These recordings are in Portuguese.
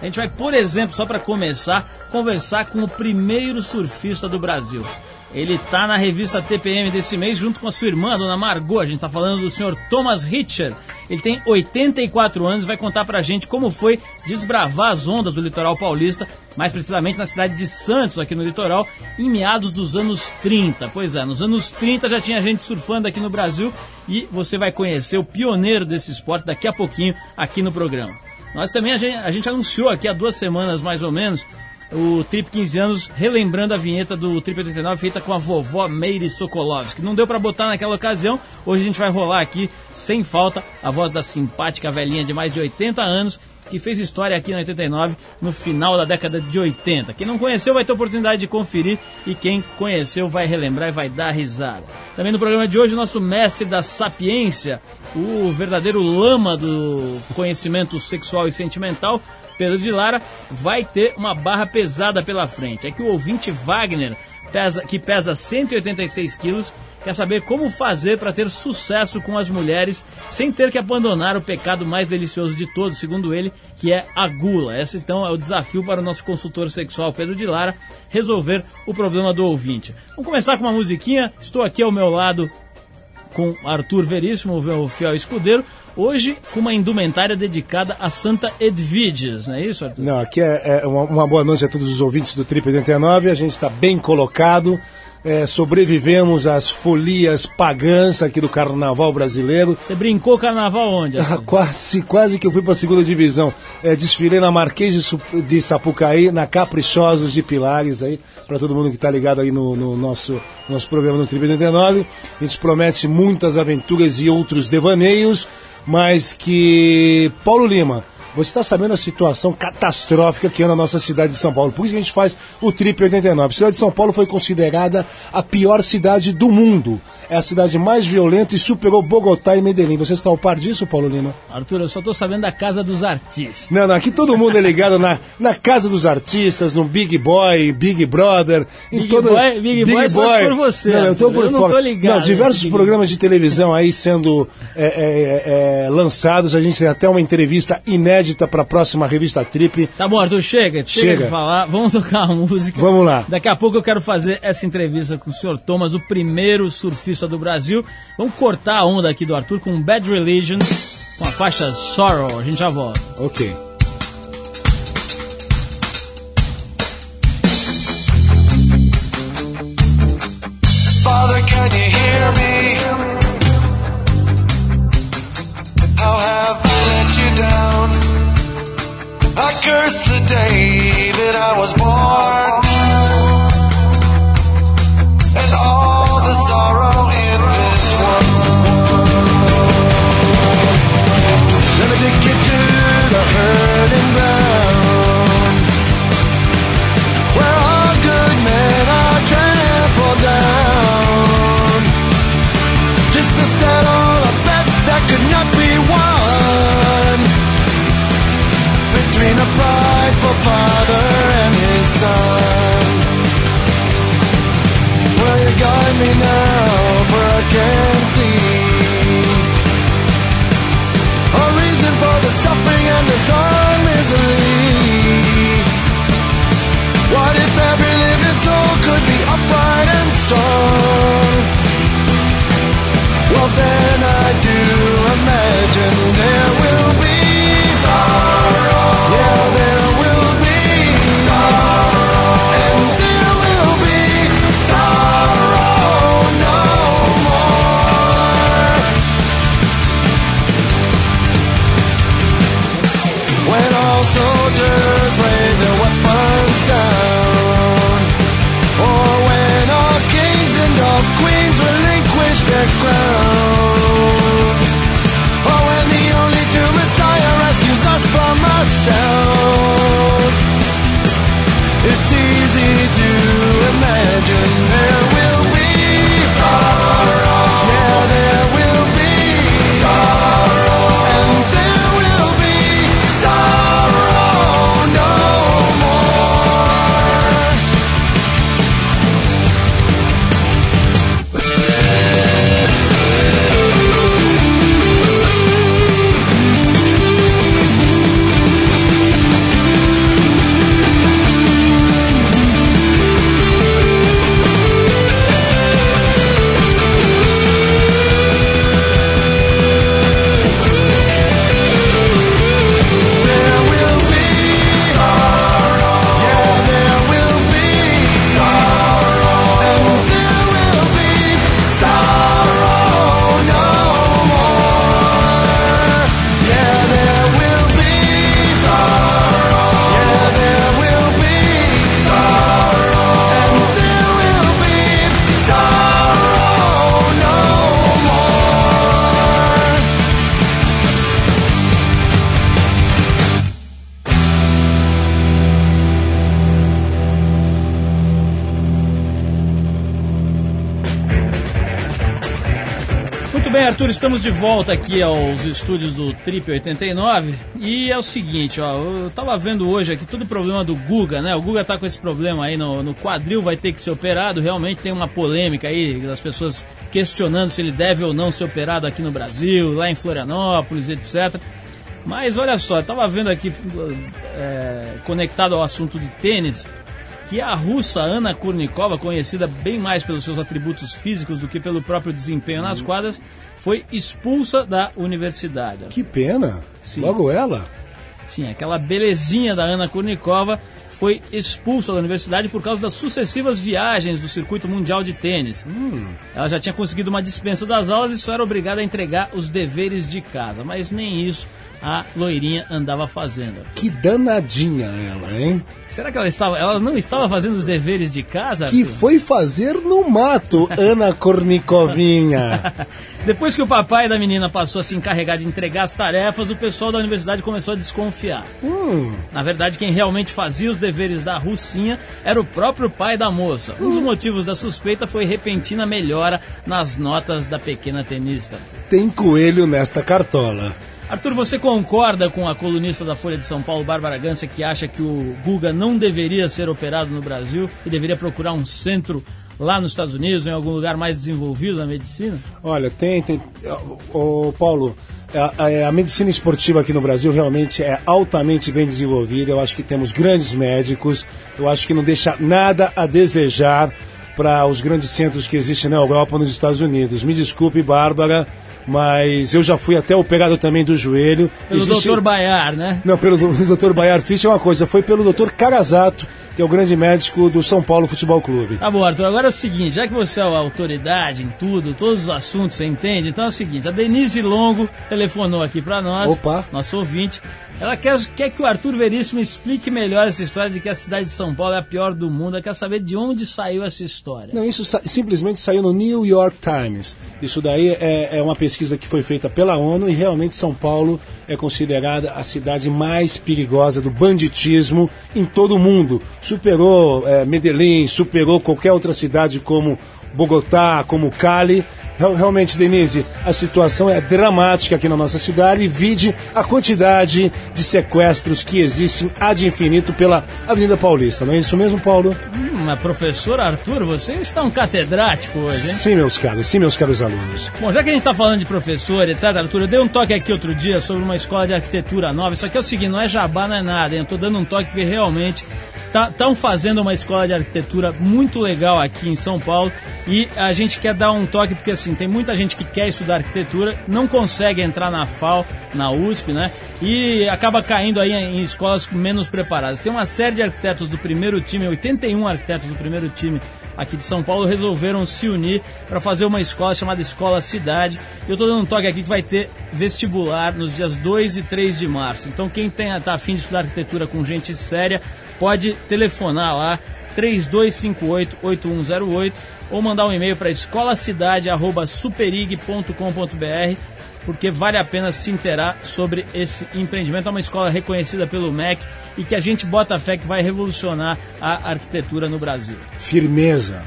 A gente vai, por exemplo, só para começar, conversar com o primeiro surfista do Brasil. Ele tá na revista TPM desse mês junto com a sua irmã, a dona Margot. A gente tá falando do senhor Thomas Richard. Ele tem 84 anos e vai contar pra gente como foi desbravar as ondas do litoral paulista, mais precisamente na cidade de Santos, aqui no litoral, em meados dos anos 30. Pois é, nos anos 30 já tinha gente surfando aqui no Brasil e você vai conhecer o pioneiro desse esporte daqui a pouquinho aqui no programa. Nós também, a gente, a gente anunciou aqui há duas semanas mais ou menos o Trip 15 anos, relembrando a vinheta do Trip 89 feita com a vovó Meire Sokolovski. Não deu para botar naquela ocasião, hoje a gente vai rolar aqui, sem falta, a voz da simpática velhinha de mais de 80 anos que fez história aqui na 89 no final da década de 80. Quem não conheceu vai ter oportunidade de conferir e quem conheceu vai relembrar e vai dar risada. Também no programa de hoje, o nosso mestre da sapiência, o verdadeiro lama do conhecimento sexual e sentimental, Pedro de Lara vai ter uma barra pesada pela frente. É que o ouvinte Wagner, pesa, que pesa 186 quilos, quer saber como fazer para ter sucesso com as mulheres sem ter que abandonar o pecado mais delicioso de todos, segundo ele, que é a gula. Esse então é o desafio para o nosso consultor sexual Pedro de Lara resolver o problema do ouvinte. Vamos começar com uma musiquinha. Estou aqui ao meu lado com Arthur Veríssimo, o meu fiel escudeiro. Hoje, com uma indumentária dedicada a Santa Edviges, não é isso, Arthur? Não, aqui é, é uma, uma, boa noite a todos os ouvintes do Trip 89. A gente está bem colocado. É, sobrevivemos às folias pagãs aqui do carnaval brasileiro. Você brincou carnaval onde? Ah, quase, quase que eu fui para a segunda divisão. É, desfilei na Marquês de, de, Sapucaí, na Caprichosos de Pilares, aí, para todo mundo que está ligado aí no, no, nosso, nosso programa no Trip 89. A gente promete muitas aventuras e outros devaneios mas que Paulo Lima você está sabendo a situação catastrófica que é na nossa cidade de São Paulo. Por isso que a gente faz o Trip 89. A cidade de São Paulo foi considerada a pior cidade do mundo. É a cidade mais violenta e superou Bogotá e Medellín. Você está ao par disso, Paulo Lima? Arthur, eu só estou sabendo da Casa dos Artistas. Não, não, aqui todo mundo é ligado na, na Casa dos Artistas, no Big Boy, Big Brother. Em Big todo... Boy, Big, Big Boy, Boy. por você. Não, eu, tô por eu não estou ligado. Não, diversos programas de televisão aí sendo é, é, é, lançados. A gente tem até uma entrevista inédita inédita para a próxima revista Trip. Tá bom, Arthur, chega, chega, chega de falar. Vamos tocar a música. Vamos lá. Daqui a pouco eu quero fazer essa entrevista com o senhor Thomas, o primeiro surfista do Brasil. Vamos cortar a onda aqui do Arthur com Bad Religion, com a faixa Sorrow. A gente já volta. Ok. Curse the day that I was born you guide grow. Arthur, estamos de volta aqui aos estúdios do Trip 89 e é o seguinte, ó, eu tava vendo hoje aqui todo o problema do Guga, né? O Guga tá com esse problema aí no, no quadril, vai ter que ser operado, realmente tem uma polêmica aí das pessoas questionando se ele deve ou não ser operado aqui no Brasil, lá em Florianópolis, etc. Mas olha só, eu tava vendo aqui, é, conectado ao assunto de tênis, que a russa Ana Kurnikova, conhecida bem mais pelos seus atributos físicos do que pelo próprio desempenho nas quadras, foi expulsa da universidade. Que pena. Sim. Logo ela. Sim, aquela belezinha da Ana Kurnikova foi expulsa da universidade por causa das sucessivas viagens do circuito mundial de tênis. Hum. Ela já tinha conseguido uma dispensa das aulas e só era obrigada a entregar os deveres de casa, mas nem isso a loirinha andava fazendo. Que danadinha ela, hein? Será que ela estava, ela não estava fazendo os deveres de casa? Que Arthur? foi fazer no mato, Ana Kornikovinha. Depois que o papai da menina passou a se encarregar de entregar as tarefas, o pessoal da universidade começou a desconfiar. Hum. Na verdade, quem realmente fazia os deveres da Russinha era o próprio pai da moça. Um dos motivos da suspeita foi repentina melhora nas notas da pequena tenista. Tem coelho nesta cartola. Arthur, você concorda com a colunista da Folha de São Paulo, Bárbara Gança, que acha que o Guga não deveria ser operado no Brasil e deveria procurar um centro lá nos Estados Unidos, em algum lugar mais desenvolvido na medicina? Olha, tem, tem. Paulo, a, a, a, medicina esportiva aqui no Brasil realmente é altamente bem desenvolvida. Eu acho que temos grandes médicos. Eu acho que não deixa nada a desejar para os grandes centros que existem na Europa nos Estados Unidos. Me desculpe, Bárbara mas eu já fui até operado também do joelho. Pelo Existe... Dr. Baiar, né? Não, pelo Dr. Baiar Fisch é uma coisa, foi pelo Dr. Carazato, que é o grande médico do São Paulo Futebol Clube. Tá bom, Arthur, agora é o seguinte, já que você é a autoridade em tudo, todos os assuntos você entende, então é o seguinte, a Denise Longo telefonou aqui para nós, Opa. nosso ouvinte, ela quer, quer que o Arthur Veríssimo explique melhor essa história de que a cidade de São Paulo é a pior do mundo. Ela quer saber de onde saiu essa história. Não, isso sa simplesmente saiu no New York Times. Isso daí é, é uma pesquisa que foi feita pela ONU e realmente São Paulo é considerada a cidade mais perigosa do banditismo em todo o mundo. Superou é, Medellín, superou qualquer outra cidade como Bogotá, como Cali. Realmente, Denise, a situação é dramática aqui na nossa cidade. Vide a quantidade de sequestros que existem ad infinito pela Avenida Paulista. Não é isso mesmo, Paulo? Hum, mas professor Arthur, você está um catedrático hoje, hein? Sim, meus caros, sim, meus caros alunos. Bom, já que a gente está falando de professor, etc., Arthur, eu dei um toque aqui outro dia sobre uma escola de arquitetura nova. Isso aqui é o seguinte, não é jabá, não é nada, hein? Eu estou dando um toque porque realmente estão tá, fazendo uma escola de arquitetura muito legal aqui em São Paulo e a gente quer dar um toque porque assim tem muita gente que quer estudar arquitetura não consegue entrar na FAO na USP né e acaba caindo aí em escolas menos preparadas tem uma série de arquitetos do primeiro time 81 arquitetos do primeiro time aqui de São Paulo resolveram se unir para fazer uma escola chamada Escola Cidade. Eu estou dando um toque aqui que vai ter vestibular nos dias 2 e 3 de março. Então quem está afim de estudar arquitetura com gente séria, pode telefonar lá 3258-8108 ou mandar um e-mail para escolacidade.superig.com.br porque vale a pena se interar sobre esse empreendimento. É uma escola reconhecida pelo MEC e que a gente bota fé que vai revolucionar a arquitetura no Brasil. Firmeza.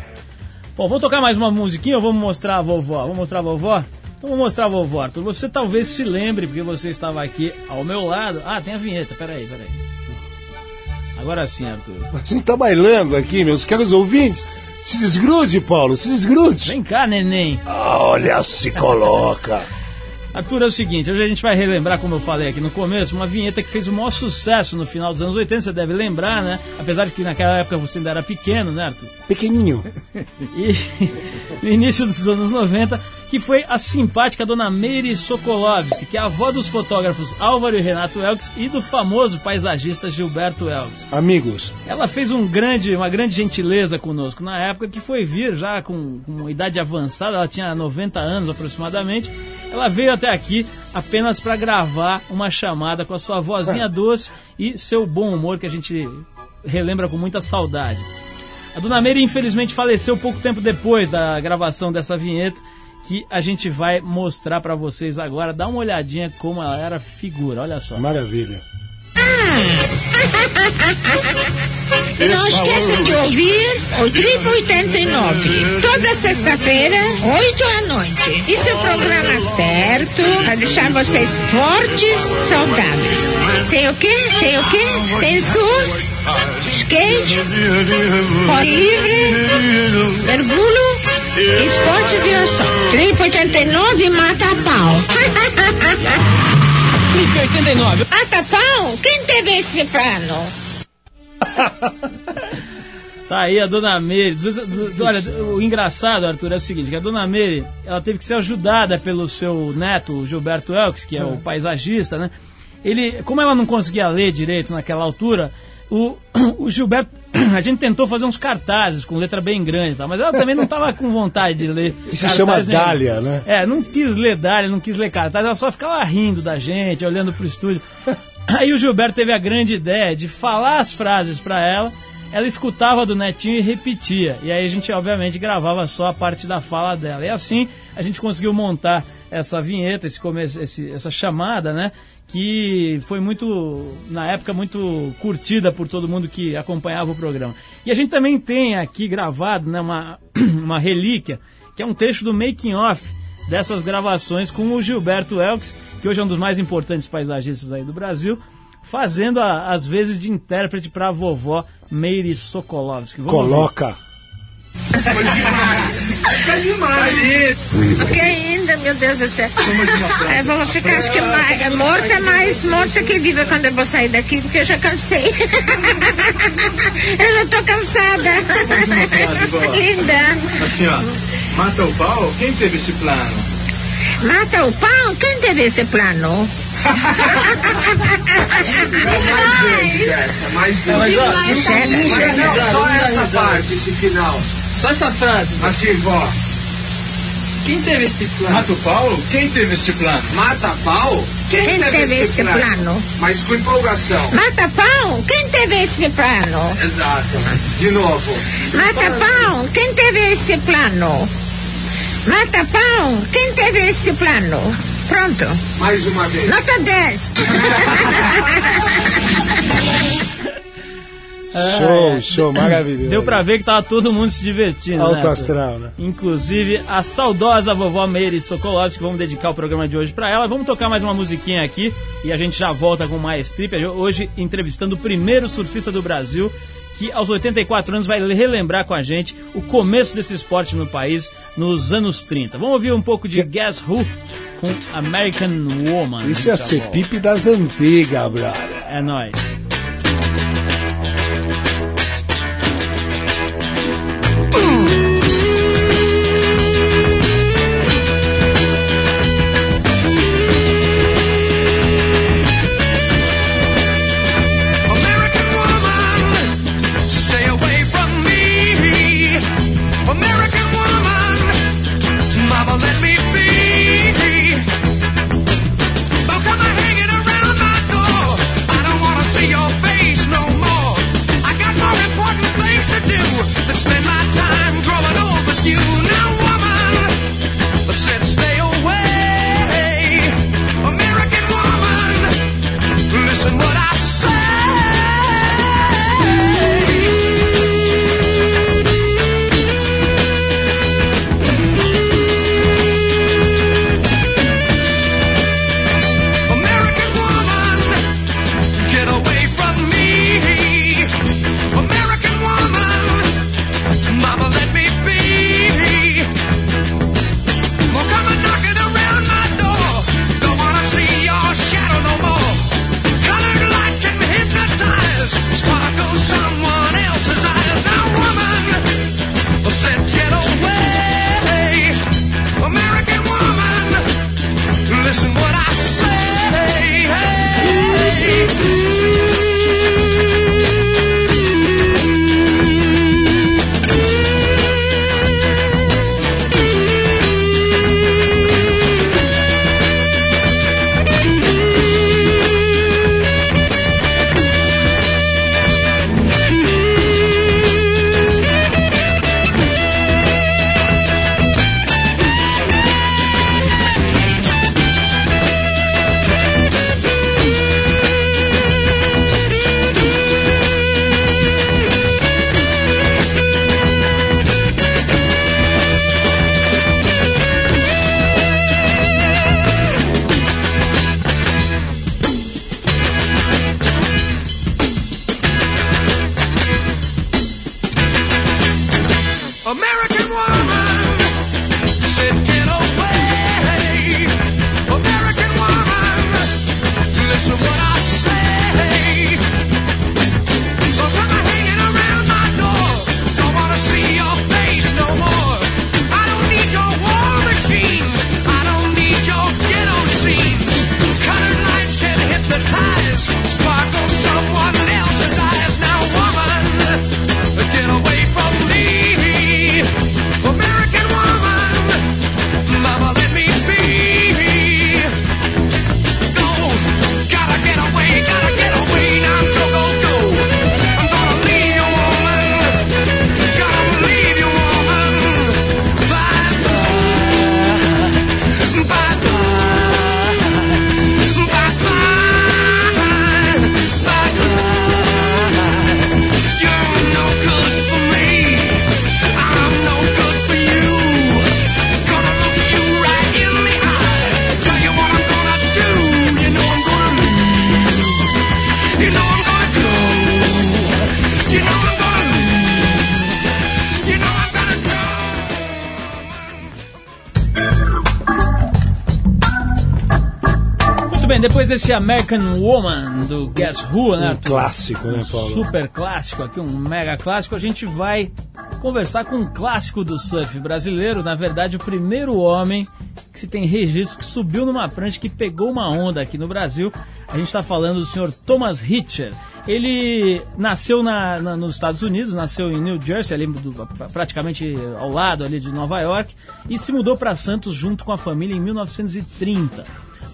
Bom, vamos tocar mais uma musiquinha ou vamos mostrar a vovó? Vamos mostrar a vovó? Então vou mostrar a vovó, Arthur. Você talvez se lembre, porque você estava aqui ao meu lado. Ah, tem a vinheta, peraí, peraí. Agora sim, Arthur. A gente tá bailando aqui, meus caros ouvintes. Se desgrude, Paulo, se desgrude. Vem cá, neném. Olha, se coloca. Arthur, é o seguinte, hoje a gente vai relembrar, como eu falei aqui no começo, uma vinheta que fez o maior sucesso no final dos anos 80, você deve lembrar, né? Apesar de que naquela época você ainda era pequeno, né, Arthur? Pequenininho. e no início dos anos 90, que foi a simpática dona Meire Sokolovski, que é a avó dos fotógrafos Álvaro e Renato Elks e do famoso paisagista Gilberto Elks. Amigos. Ela fez um grande, uma grande gentileza conosco na época, que foi vir já com, com uma idade avançada, ela tinha 90 anos aproximadamente. Ela veio até aqui apenas para gravar uma chamada com a sua vozinha doce e seu bom humor que a gente relembra com muita saudade. A dona Meire infelizmente faleceu pouco tempo depois da gravação dessa vinheta que a gente vai mostrar para vocês agora. Dá uma olhadinha como ela era figura, olha só. Maravilha. E não esqueçam de ouvir o Tribo 89. Toda sexta-feira, 8 da noite. Isso é o programa certo para deixar vocês fortes, saudáveis. Tem o quê? Tem o quê? Tem surf, skate, pó livre, mergulho esporte de ação. Tribo 89 mata a pau. Clipe 89. mata pau? Quem teve esse plano? Tá aí a dona Meire. Olha, o engraçado, Arthur, é o seguinte: que a dona Meire ela teve que ser ajudada pelo seu neto, Gilberto Elks, que é o paisagista, né? Ele, como ela não conseguia ler direito naquela altura, o, o Gilberto. A gente tentou fazer uns cartazes com letra bem grande, tal, mas ela também não estava com vontade de ler. Que se chama nenhum. Dália, né? É, não quis ler Dália, não quis ler cartaz, ela só ficava rindo da gente, olhando pro estúdio. Aí o Gilberto teve a grande ideia de falar as frases pra ela, ela escutava do netinho e repetia. E aí a gente, obviamente, gravava só a parte da fala dela. E assim a gente conseguiu montar essa vinheta, esse começo, esse- essa chamada, né? Que foi muito, na época, muito curtida por todo mundo que acompanhava o programa. E a gente também tem aqui gravado né, uma, uma relíquia, que é um trecho do making off dessas gravações com o Gilberto Elks, que hoje é um dos mais importantes paisagistas aí do Brasil, fazendo a- as vezes de intérprete para a vovó Meire Sokolovski. Vamos ouvir. Coloca. Que ainda, meu Deus do céu. Eu vou ficar, acho que mais, é morta, mais morta que viva quando eu vou sair daqui, porque eu já cansei. eu já tô cansada. Linda. Assim, ó. Mata o pau? Quem teve esse plano? Mata o pau? Quem teve esse plano? Mais duas. Chega. Não, só essa parte, esse final. Só essa frase. Assim, vó. Quem teve esse plano? Mata o pau? Quem teve este plano? Mata pau? Quem teve esse plano? Mas com empolgação. Mata pau? Quem teve esse plano? Exato. De novo. Mata pau? Quem teve esse plano? Mata pau? Quem teve esse plano? Pronto. Mais uma vez. Nota 10. Show, show, maravilhoso. Deu pra ver que tava todo mundo se divertindo. Alto né, astral, né? Inclusive a saudosa vovó Meire Sokolovski. Vamos dedicar o programa de hoje pra ela. Vamos tocar mais uma musiquinha aqui e a gente já volta com mais trip. Hoje entrevistando o primeiro surfista do Brasil que aos 84 anos vai relembrar com a gente o começo desse esporte no país nos anos 30. Vamos ouvir um pouco de Guess Who com American Woman. Isso é a das antigas, brother. É nóis. What I desse American Woman do Guess Who, né? Um Arthur? clássico, né, Um Paulo? Super clássico aqui, um mega clássico. A gente vai conversar com um clássico do surf brasileiro. Na verdade, o primeiro homem que se tem registro que subiu numa prancha que pegou uma onda aqui no Brasil. A gente está falando do senhor Thomas Hitcher. Ele nasceu na- na- nos Estados Unidos, nasceu em New Jersey, ali do- praticamente ao lado ali de Nova York, e se mudou para Santos junto com a família em 1930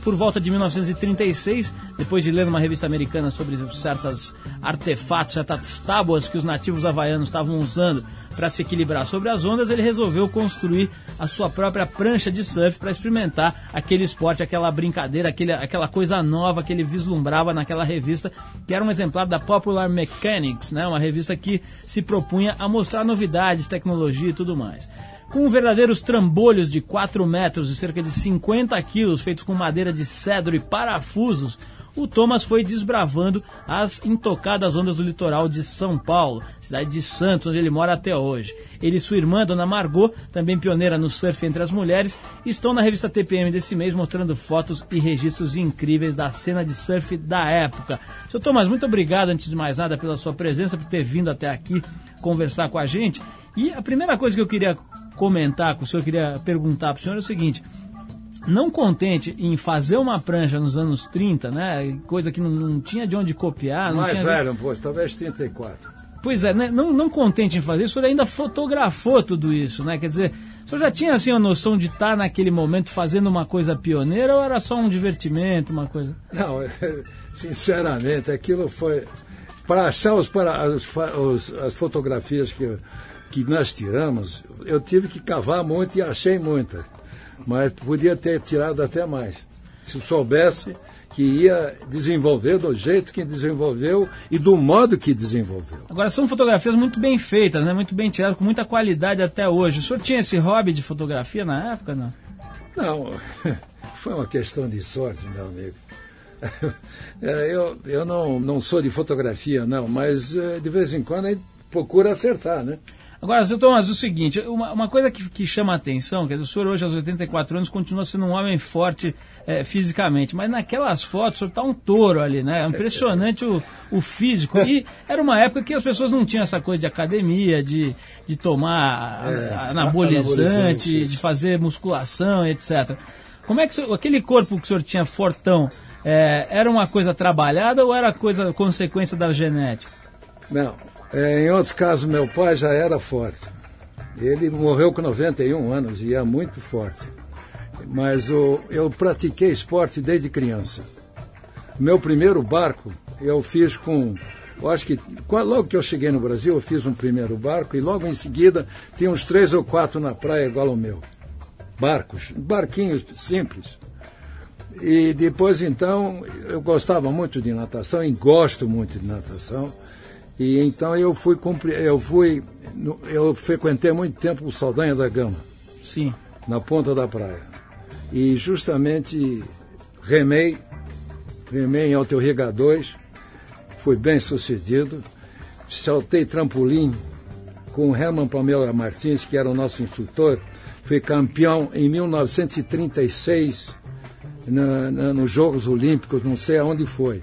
por volta de 1936, depois de ler uma revista americana sobre certos artefatos, certas tábuas que os nativos havaianos estavam usando para se equilibrar sobre as ondas, ele resolveu construir a sua própria prancha de surf para experimentar aquele esporte, aquela brincadeira, aquele, aquela coisa nova que ele vislumbrava naquela revista, que era um exemplar da Popular Mechanics, né? uma revista que se propunha a mostrar novidades, tecnologia e tudo mais. Com verdadeiros trambolhos de 4 metros e cerca de 50 quilos, feitos com madeira de cedro e parafusos, o Thomas foi desbravando as intocadas ondas do litoral de São Paulo, cidade de Santos, onde ele mora até hoje. Ele e sua irmã, Dona Margot, também pioneira no surf entre as mulheres, estão na revista TPM desse mês mostrando fotos e registros incríveis da cena de surf da época. Seu Thomas, muito obrigado, antes de mais nada, pela sua presença, por ter vindo até aqui conversar com a gente. E a primeira coisa que eu queria comentar com o senhor, queria perguntar para o senhor é o seguinte: não contente em fazer uma prancha nos anos 30, né? Coisa que não, não tinha de onde copiar, Mais tinha. velho, pô, talvez 34. Pois é, né? não, não contente em fazer isso, o senhor ainda fotografou tudo isso, né? Quer dizer, o senhor já tinha assim a noção de estar naquele momento fazendo uma coisa pioneira ou era só um divertimento, uma coisa? Não, sinceramente, aquilo foi. Para achar os, para, os, os- as fotografias que, que nós tiramos, eu tive que cavar muito e achei muitas. Mas podia ter tirado até mais. Se soubesse que ia desenvolver do jeito que desenvolveu e do modo que desenvolveu. Agora são fotografias muito bem feitas, né? Muito bem tiradas, com muita qualidade até hoje. O senhor tinha esse hobby de fotografia na época, não? Não, foi uma questão de sorte, meu amigo. É, eu eu não, não sou de fotografia, não, mas eh, de vez em quando a gente procura acertar, né? Agora, seu Thomas, o seguinte, uma, uma coisa que, que chama a atenção, dizer, o senhor hoje aos 84 anos continua sendo um homem forte eh, fisicamente, mas naquelas fotos o senhor está um touro ali, né? É impressionante o, o físico. E era uma época que as pessoas não tinham essa coisa de academia, de, de tomar É, anabolizante, anabolizante, de fazer musculação, etc. Como é que senhor- aquele corpo que o senhor tinha fortão, eh, era uma coisa trabalhada ou era coisa consequência da genética? Não, é, em outros casos meu pai já era forte. Ele morreu com 91 anos e é muito forte. Mas o, eu pratiquei esporte desde criança. Meu primeiro barco eu fiz com. Eu acho que logo que eu cheguei no Brasil, eu fiz um primeiro barco e logo em seguida tinha uns três ou quatro na praia igual ao meu. Barcos, barquinhos simples. E depois então eu gostava muito de natação e gosto muito de natação. E então eu fui eu fui eu frequentei muito tempo o Saldanha da Gama Sim. na ponta da praia. E justamente remei, remei em Alto Riga 2, fui bem sucedido, saltei trampolim com o Herman Pamela Martins, que era o nosso instrutor, fui campeão em 1936 na, na, nos Jogos Olímpicos, não sei aonde foi,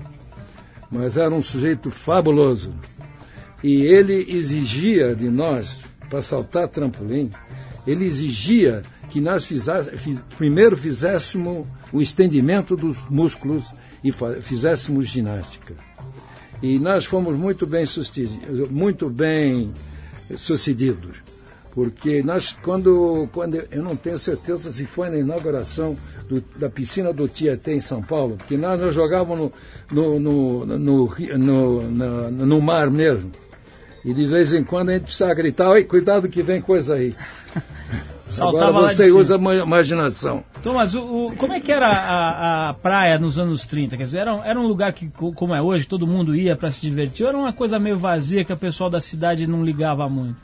mas era um sujeito fabuloso. E ele exigia de nós, para saltar trampolim, ele exigia que nós fizesse, fiz- primeiro fizéssemos o estendimento dos músculos e fizéssemos ginástica. E nós fomos muito bem muito bem sucedidos. Porque nós, quando, quando eu não tenho certeza se foi na inauguração do- da piscina do Tietê em São Paulo, porque nós, nós jogávamos no, no, no, no, ri- no, na- no mar mesmo. E de vez em quando a gente precisava gritar, oi, cuidado que vem coisa aí. Saltava Agora você usa a ma- imaginação. Thomas, o, o- como é que era a, a praia nos anos 30? Quer dizer, era, um- era um lugar que, co- como é hoje, todo mundo ia para se divertir, ou era uma coisa meio vazia que o pessoal da cidade não ligava muito?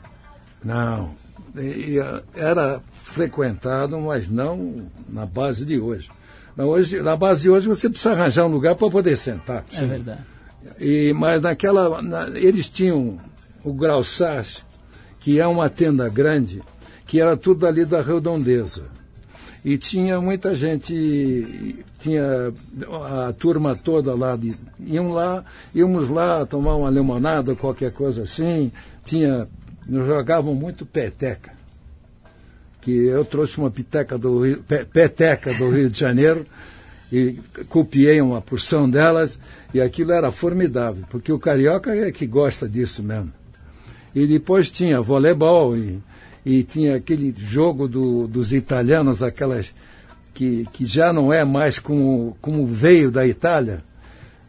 Não. E, Era frequentado, mas não na base de hoje. Na, hoje, na base de hoje você precisa arranjar um lugar para poder sentar. É verdade. E, mas naquela. na- eles tinham o Graussage, que é uma tenda grande, que era tudo ali da redondeza. E tinha muita gente, tinha a turma toda lá, de, iam lá, íamos lá tomar uma limonada, qualquer coisa assim. Tinha, nós jogavam muito peteca. Que eu trouxe uma piteca do Rio, pe- peteca do Rio de Janeiro e copiei uma porção delas e aquilo era formidável, porque o carioca é que gosta disso mesmo. E depois tinha voleibol e, e tinha aquele jogo do- dos italianos, aquelas que, que já não é mais como, como veio da Itália,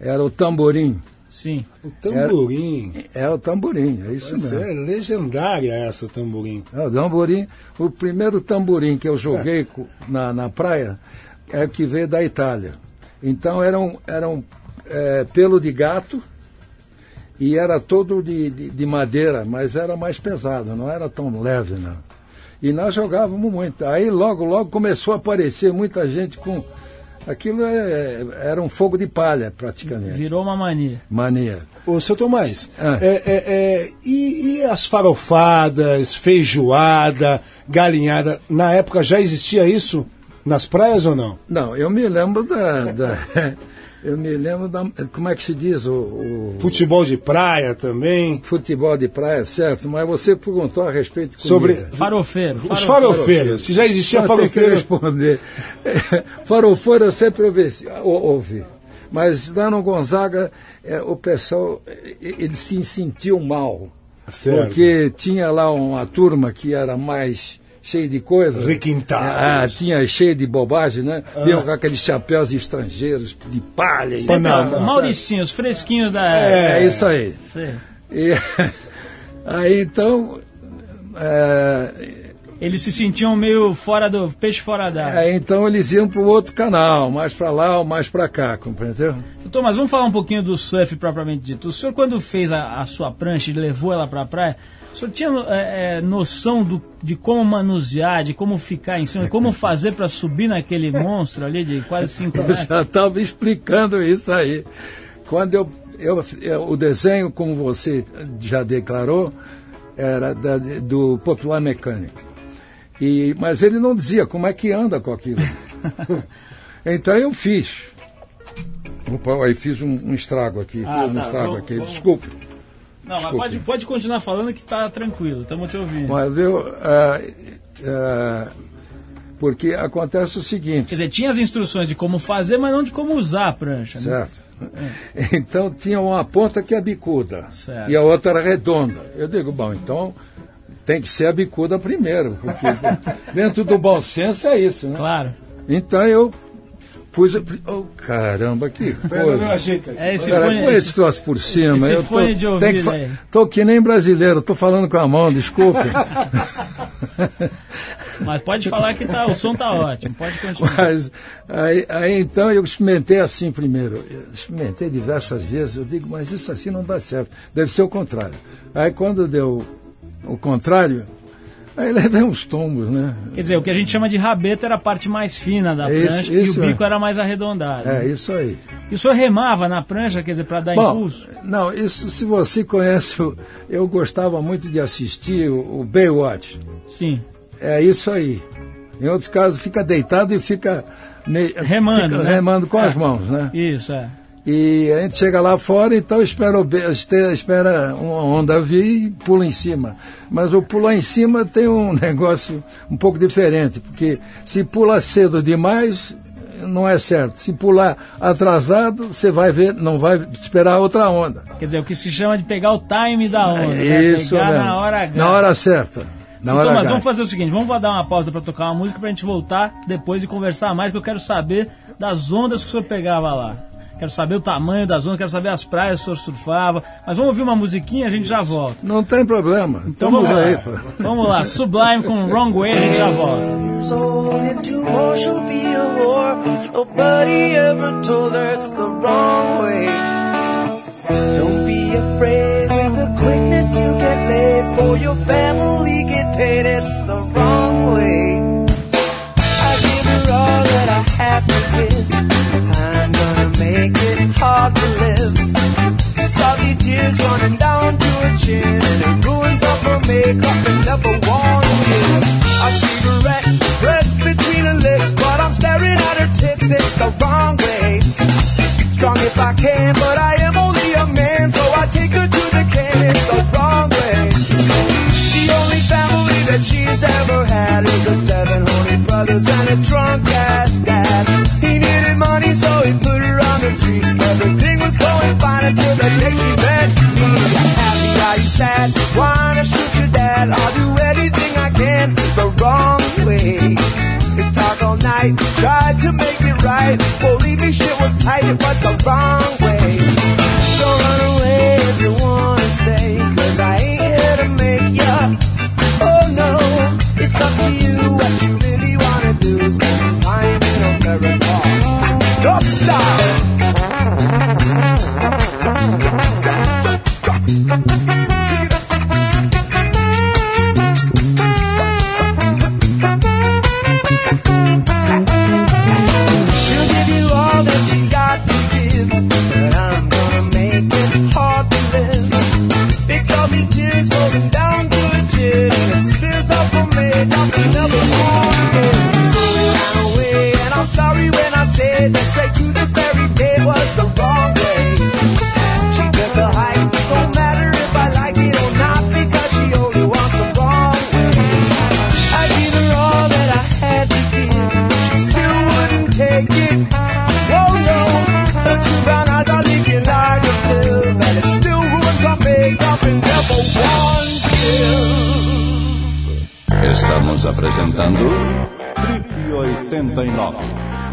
era o tamborim. Sim. O tamborim. É o tamborim, é isso Essa mesmo. é legendária essa, o tamborim. É, o tamborim, o primeiro tamborim que eu joguei co- na, na praia é o que veio da Itália. Então era um, era um é, pelo de gato e era todo de, de, de madeira, mas era mais pesado, não era tão leve não. E nós jogávamos muito. Aí logo, logo começou a aparecer muita gente com. Aquilo é- era um fogo de palha, praticamente. Virou uma mania. Mania. Ô, seu Tomás, Ah. é, é, é, e, e as farofadas, feijoada, galinhada, na época já existia isso nas praias ou não? Não, eu me lembro da. da- eu me lembro da. Como é que se diz? O, o Futebol de praia também. futebol de praia, certo? Mas você perguntou a respeito de Sobre- comida. Farofeiro. Os farofeiro. farofeiros, se já existia Só tem que farofeiro. responder. Farofeiro eu sempre ouvi, ou- ouvi. Mas lá no Gonzaga, eh, o pessoal, ele se sentiu mal. Certo. Porque tinha lá uma turma que era mais cheia de coisas. Requintados. Ah, tinha cheio de bobagem, né? Vinham com aqueles chapéus estrangeiros de palha. e Sempre tal, Mauricinho, os fresquinhos da É, época. isso aí. Sim. E, aí então. é, Eles se sentiam meio fora do peixe fora d'água. é, então eles iam para o outro canal, mais para lá ou mais para cá, compreendeu? Doutor, mas vamos falar um pouquinho do surf propriamente dito. O senhor, quando fez a, a sua prancha e levou ela para a praia, o senhor tinha é, é, noção do, de como manusear, de como ficar em cima, de como fazer para subir naquele monstro ali de quase 5 Eu metros? já estava explicando isso aí. Quando eu, eu, eu- o desenho, como você já declarou, era da- do Popular Mecânico. E, mas ele não dizia como é que anda com aquilo. então eu fiz. Opa, aí fiz um, um estrago aqui, Ah, fiz um tá, estrago aqui. Desculpe. Não, mas pode, pode continuar falando que tá tranquilo, estamos te ouvindo. Mas viu, ah, ah, porque acontece o seguinte. Quer dizer, tinha as instruções de como fazer, mas não de como usar a prancha. né? Certo. Então tinha uma ponta que é bicuda Certo. e a outra era redonda. Eu digo, bom, então tem que ser a bicuda primeiro, porque dentro do bom senso é isso, né? Claro. Então eu pus. a pri- Oh, caramba, que coisa. É esse Pera, fone, põe esse troço por cima. esse eu fone de ouvido que. Tô que nem brasileiro, tô falando com a mão, desculpe. mas pode falar que tá, o som tá ótimo, pode continuar. Mas aí, aí então eu experimentei assim primeiro. Eu experimentei diversas vezes, eu digo, mas isso assim não dá certo. Deve ser o contrário. Aí quando deu o contrário, aí levei uns tombos, né? Quer dizer, o que a gente chama de rabeta era a parte mais fina da Isso, prancha isso e o é. bico era mais arredondado. É isso aí. E o senhor remava na prancha, quer dizer, para dar Bom, impulso? não, isso se você conhece, eu, gostava muito de assistir o, o Baywatch. Sim. É isso aí. Em outros casos fica deitado e fica Remando, fica né? remando com as É. mãos, né? Isso, é. E a gente chega lá fora, então espera, espera uma onda vir e pula em cima. Mas o pular em cima tem um negócio um pouco diferente, porque se pula cedo demais, não é certo. Se pular atrasado, você vai ver, não vai esperar outra onda. Quer dizer, o que se chama de pegar o time da onda. né? É Isso na hora H. Na hora certa. H. vamos fazer o seguinte, vamos dar uma pausa para tocar uma música pra gente voltar depois e conversar mais, que eu quero saber das ondas que o senhor pegava lá. Quero saber o tamanho das ondas, quero saber as praias que o senhor surfava. Mas vamos ouvir uma musiquinha e a gente já volta. Não tem problema. Então Estamos vamos aí. lá. pô. Vamos lá, Sublime com Wrong Way, a gente já volta. years old and tomorrow she'll be a war. Nobody ever told her it's the wrong way. Don't be afraid with the quickness you get laid for your family get paid. It's the wrong cigarette pressed between her lips, but I'm staring at her tits. It's the wrong way. Strong if I can, but I am only a man, so I take her to the can. It's the wrong way. The only family that she's ever had is her seven horny brothers and a drunk ass. Night, tried to make it right. Believe me, shit was tight, it was the wrong way. Apresentando Trip 89.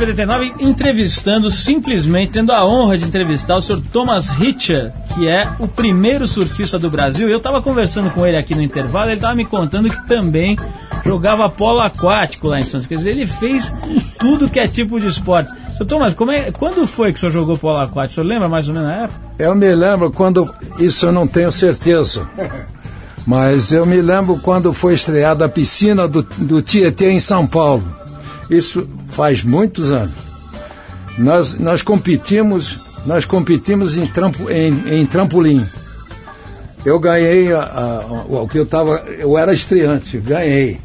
CPTT9 entrevistando, simplesmente tendo a honra de entrevistar o senhor Thomas Ritcher que é o primeiro surfista do Brasil. Eu estava conversando com ele aqui no intervalo, ele estava me contando que também jogava polo aquático lá em Santos. Quer dizer, ele fez tudo que é tipo de esporte. Seu Thomas, como é, quando foi que o senhor jogou polo aquático? O senhor lembra mais ou menos na época? Eu me lembro quando. Isso eu não tenho certeza. Mas eu me lembro quando foi estreada a piscina do, do Tietê em São Paulo. Isso faz muitos anos. Nós, nós competimos, nós competimos em, trampo, em, em trampolim. Eu ganhei a- a- o que eu estava. Eu era estreante, ganhei.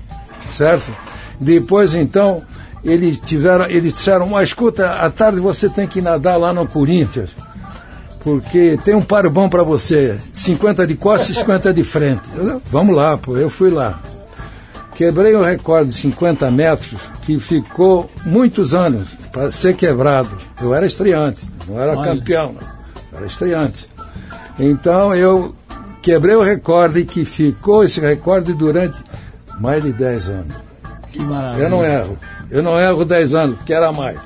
Certo? Depois então, eles tiveram, eles disseram, mas escuta, à tarde você tem que nadar lá no Corinthians porque tem um paro bom para você, 50 de costas e 50 de frente. Eu, Vamos lá, pô, eu fui lá. Quebrei o recorde de 50 metros, que ficou muitos anos para ser quebrado. Eu era estreante, não era Olha. campeão, não. Era estreante. Então eu quebrei o recorde que ficou esse recorde durante mais de 10 anos. Que maravilha. Eu não erro. Eu não erro 10 anos, porque era mais.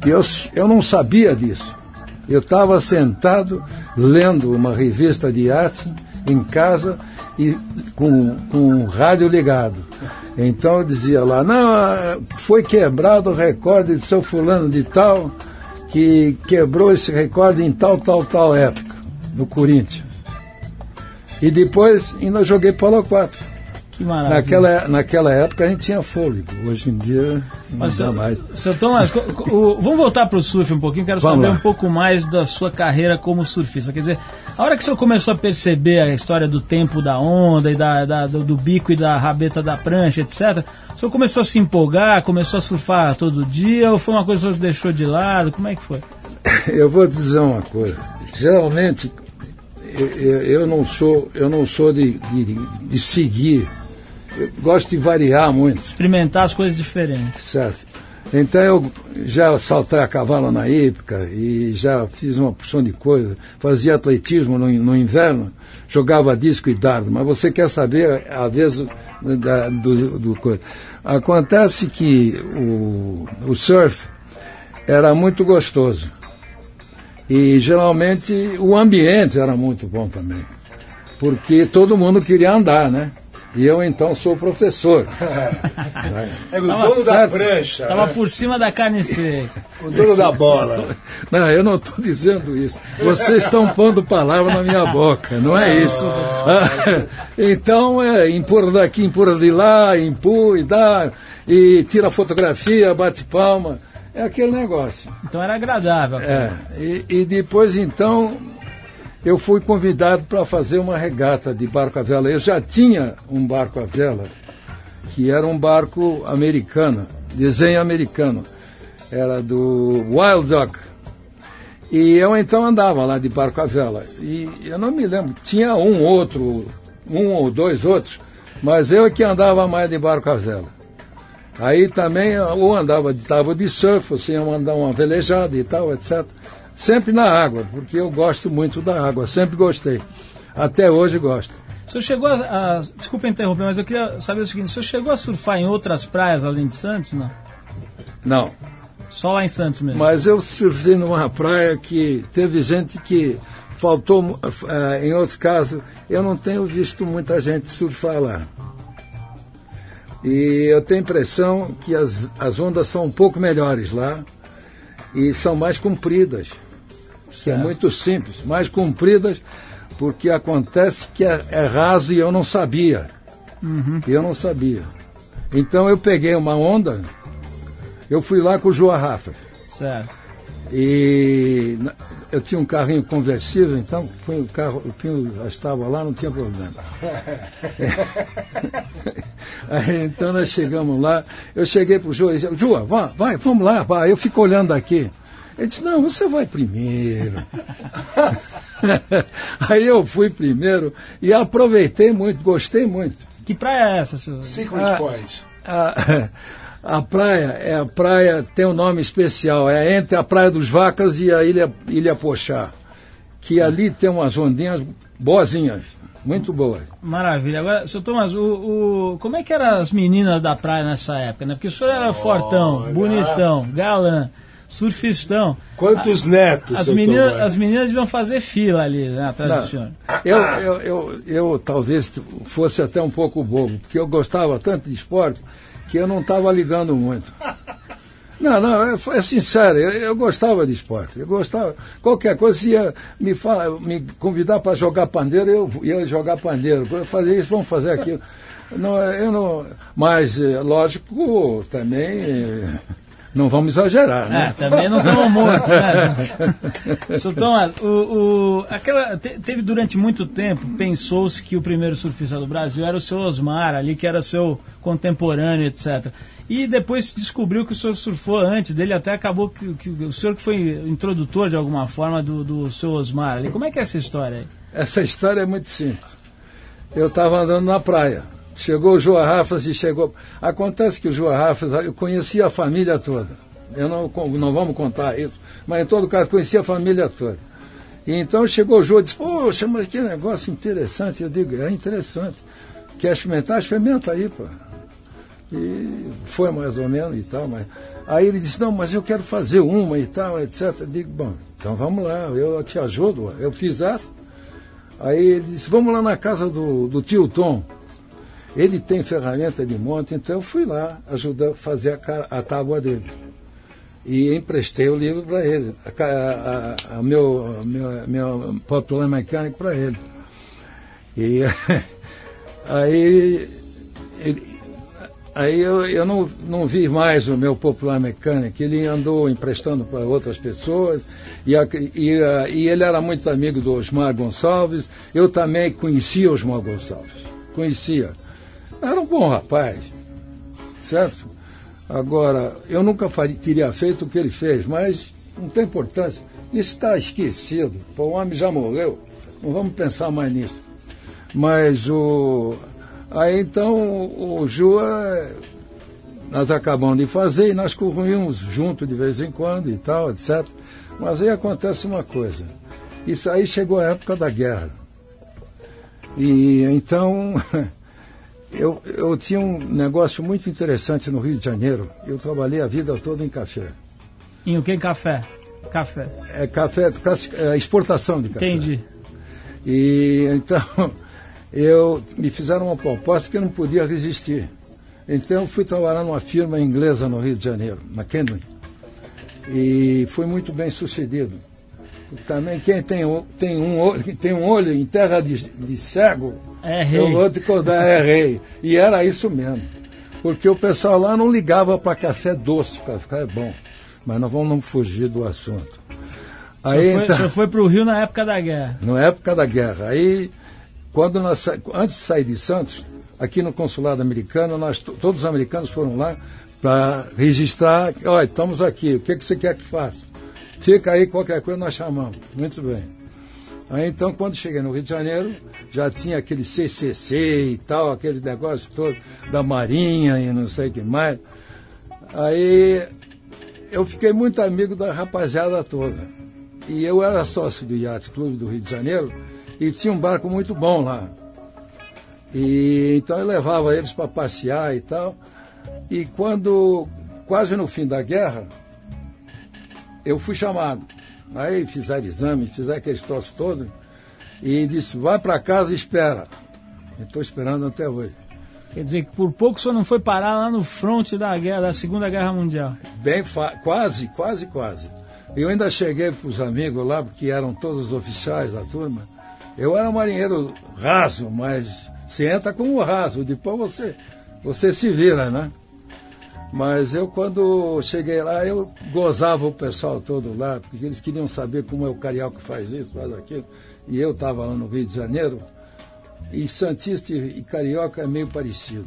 Que eu, eu não sabia disso. Eu estava sentado lendo uma revista de arte em casa e com, com o rádio ligado. Então eu dizia lá, não, ah, foi quebrado o recorde de seu fulano de tal, que quebrou esse recorde em tal, tal, tal época, no Corinthians. E depois ainda joguei polo aquático. Que maravilha. Naquela, naquela época a gente tinha fôlego, hoje em dia Mas, seu, mais. seu Thomas, o- vamos voltar para o surf um pouquinho. Quero Vamos saber lá. um pouco mais da sua carreira como surfista. Quer dizer, a hora que o senhor começou a perceber a história do tempo da onda e da, da- do, do bico e da rabeta da prancha, etc., o senhor começou a se empolgar, começou a surfar todo dia ou foi uma coisa que o senhor deixou de lado? Como é que foi? Eu vou dizer uma coisa. Geralmente eu, eu- eu não sou, eu não sou de, de, de seguir. Eu gosto de variar muito, Experimentar as coisas diferentes. certo? Então eu já saltei a cavalo na época e já fiz uma porção de coisas. Fazia atletismo no, no inverno, jogava disco e dardo. Mas você quer saber, às vezes, da, do, do coisa. Acontece que o, o surf era muito gostoso. E geralmente o ambiente era muito bom também. Porque todo mundo queria andar, né? E eu então sou professor. É o Tava dono da prancha, Tava né? por cima da carne seca. o dono da bola. Não, eu não estou dizendo isso. Vocês estão pondo palavra na minha boca, não é isso. Então, é, empurra daqui, empurra de lá, empurra e dá, e tira fotografia, bate palma. É aquele negócio. Então era agradável. É, e, e depois então eu fui convidado para fazer uma regata de barco a vela. Eu já tinha um barco a vela, que era um barco americano, desenho americano. Era do Wild Duck. E eu então andava lá de barco a vela. E eu não me lembro, tinha um outro, um ou dois outros, mas eu é que andava mais de barco a vela. Aí também ou andava de tábua de surf, ou se ia mandar uma velejada e tal, etc. Sempre na água, porque eu gosto muito da água, sempre gostei. Até hoje gosto. O senhor chegou a, a- Desculpa interromper, mas eu queria saber o seguinte: o senhor chegou a surfar em outras praias além de Santos? Não. Não, Só lá em Santos mesmo. mas eu surfei numa praia que teve gente que faltou, eh, em outros casos, eu não tenho visto muita gente surfar lá. E eu tenho a impressão que as, as ondas são um pouco melhores lá e são mais compridas. Que é muito simples, mais compridas, porque acontece que é, é raso e eu não sabia. Eu não sabia. Então eu peguei uma onda, eu fui lá com o Joa Rafa. Certo. E eu tinha um carrinho conversível, então foi o carro, o pino já estava lá, não tinha problema. Aí, então nós chegamos lá, eu cheguei pro Joa e disse, Joa, vai, vai, vamos lá, vai. Eu fico olhando aqui. Ele disse, não, você vai primeiro. Aí eu fui primeiro e aproveitei muito, gostei muito. Que praia é essa, senhor? Secret Ah. Point. A, a praia é a praia, tem um nome especial, é entre a Praia dos Vacas e a Ilha, Ilha Pochá. Que ali tem umas ondinhas boazinhas, muito boas. Maravilha. Agora, senhor Thomas, o, o- como é que eram as meninas da praia nessa época, né? Porque o senhor era fortão, bonitão, galã, surfistão. Quantos netos, As meninas, as meninas deviam fazer fila ali, né, atrás do senhor. Eu, eu, eu, eu talvez fosse até um pouco bobo, porque eu gostava tanto de esporte que eu não estava ligando muito. Não, não, é, é sincero, eu, eu gostava de esporte. Eu gostava. Qualquer coisa, se ia me, fala, me convidar para jogar pandeiro, eu ia jogar pandeiro. Fazer isso, vamos fazer aquilo. Não, eu não, mas, é, lógico, também é, não vamos exagerar, É, né? também não estamos mortos, né? Sr. Thomas, o, o- aquela, te- teve durante muito tempo, pensou-se que o primeiro surfista do Brasil era o seu Osmar, ali que era seu contemporâneo, etc. E depois se descobriu que o senhor surfou antes dele, até acabou que, que o senhor que foi introdutor de alguma forma do, do seu Osmar ali. Como é que é essa história aí? Essa história é muito simples. Eu estava andando na praia. Chegou o Joa Rafas e chegou. Acontece que o Joa Rafas, eu conhecia a família toda. Eu não, não vamos contar isso, mas em todo caso conhecia a família toda. E então chegou o Joa e disse: Poxa, mas que negócio interessante. Eu digo: É interessante. Quer experimentar? Experimenta aí, pô. E foi mais ou menos e tal, mas. Aí ele disse, não, mas eu quero fazer uma e tal, etc. Eu digo, bom, então vamos lá, eu te ajudo. Eu fiz essa. Aí ele disse, vamos lá na casa do, do tio Tom. Ele tem ferramenta de monte, então eu fui lá ajudar a fazer a, a tábua dele. E emprestei o livro para ele, a, a, a- meu, meu, meu popular mecânico para ele. E aí, ele, aí eu, eu não, não vi mais o meu popular mecânico, ele andou emprestando para outras pessoas, e, a- e, a- e ele era muito amigo do Osmar Gonçalves, eu também conhecia Osmar Gonçalves, conhecia. Era um bom rapaz, certo? Agora, eu nunca faria, teria feito o que ele fez, mas não tem importância. Isso está esquecido. O homem já morreu. Não vamos pensar mais nisso. Mas o. Aí então o, Jua nós acabamos de fazer e nós corríamos junto de vez em quando e tal, etc. Mas aí acontece uma coisa. Isso aí chegou a época da guerra. E então eu, eu tinha um negócio muito interessante no Rio de Janeiro. Eu trabalhei a vida toda em café. Em o que? Café. Café. É café, é exportação de café. Entendi. E então eu me fizeram uma proposta que eu não podia resistir. Então eu fui trabalhar numa firma inglesa no Rio de Janeiro, na Kenway. E fui muito bem sucedido. Também quem tem, o- tem, um, olho, tem um olho em terra de, de cego, É rei. eu vou te contar, é rei. E era isso mesmo. Porque o pessoal lá não ligava para café doce, café é bom. Mas nós vamos não fugir do assunto. O Aí, senhor foi, então- o foi pro Rio na época da guerra. na época da guerra. Aí, quando nós, antes de sair de Santos, aqui no consulado americano, nós, to- todos os americanos foram lá para registrar, olha, estamos aqui, o que, que você quer que faça? Fica aí, qualquer coisa nós chamamos. Muito bem. Aí então, quando cheguei no Rio de Janeiro, já tinha aquele CCC e tal, aquele negócio todo da Marinha e não sei o que mais. Aí eu fiquei muito amigo da rapaziada toda. E eu era sócio do Yacht Clube do Rio de Janeiro e tinha um barco muito bom lá. E então eu levava eles para passear e tal. E quando, quase no fim da guerra, eu fui chamado. Aí fizeram exame, fizeram aqueles troços todos e disse, vai para casa e espera. Estou esperando até hoje. Quer dizer que por pouco o senhor não foi parar lá no fronte da guerra, da Segunda Guerra Mundial. Bem, quase, quase, quase. Eu ainda cheguei para os amigos lá, porque eram todos os oficiais da turma. Eu era marinheiro raso, mas você entra como raso, depois você, você se vira, né? Mas eu, quando cheguei lá, eu gozava o pessoal todo lá, porque eles queriam saber como é o carioca que faz isso, faz aquilo. E eu estava lá no Rio de Janeiro, e Santista e e Carioca é meio parecido.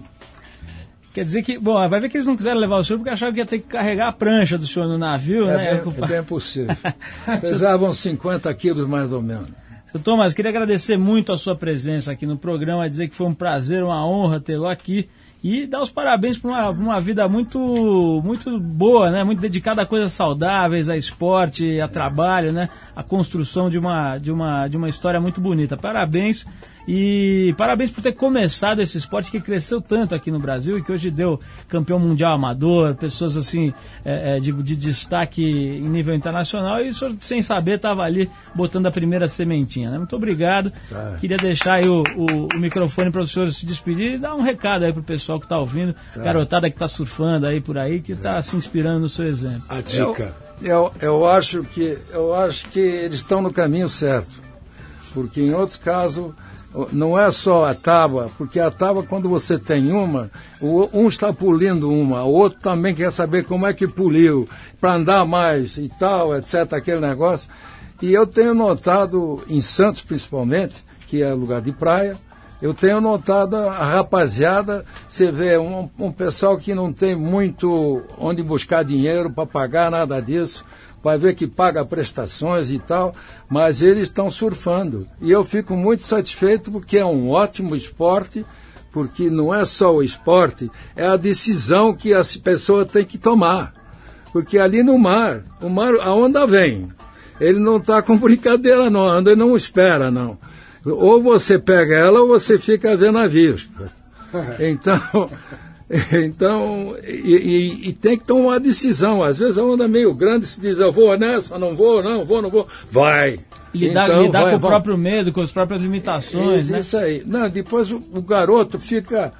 Quer dizer que, bom, vai ver que eles não quiseram levar o senhor porque achavam que ia ter que carregar a prancha do senhor no navio, É né? bem, é bem possível. Pesavam 50 quilos mais ou menos. Seu Thomas, queria agradecer muito a sua presença aqui no programa, dizer que foi um prazer, uma honra tê-lo aqui e dar os parabéns por uma, uma vida muito, muito boa, né? Muito dedicada a coisas saudáveis, a esporte, a trabalho, né? A construção de uma, de uma, de uma história muito bonita. Parabéns e parabéns por ter começado esse esporte que cresceu tanto aqui no Brasil e que hoje deu campeão mundial amador, pessoas assim é, é, de, de destaque em nível internacional e o senhor, sem saber, estava ali botando a primeira sementinha. Né? Muito obrigado. Tá. Queria deixar aí o, o- o microfone para o senhor se despedir e dar um recado aí para o pessoal que está ouvindo, garotada que está surfando aí por aí, que está se inspirando no seu exemplo. A dica. Eu, eu, acho que, eu acho que eles estão no caminho certo. Porque em outros casos, não é só a tábua, porque a tábua, quando você tem uma, um está polindo uma, o outro também quer saber como é que poliu, para andar mais e tal, etc., aquele negócio. E eu tenho notado, em Santos principalmente, que é lugar de praia, eu tenho notado a rapaziada, você vê um, um pessoal que não tem muito onde buscar dinheiro para pagar nada disso, vai ver que paga prestações e tal, mas eles estão surfando. E eu fico muito satisfeito porque é um ótimo esporte, porque não é só o esporte, é a decisão que as pessoas têm que tomar. Porque ali no mar, o mar, a onda vem. Ele não está com brincadeira, não, a onda não espera, não. Ou você pega ela ou você fica vendo navios. Então, então e, e- e tem que tomar uma decisão. Às vezes a onda é meio grande, se diz, eu vou nessa, não vou, não vou, não vou. Vai. Lidar, Então, lidar vai, com o vamos. próprio medo, com as próprias limitações, Isso, né? isso aí. Não, depois o, o garoto fica.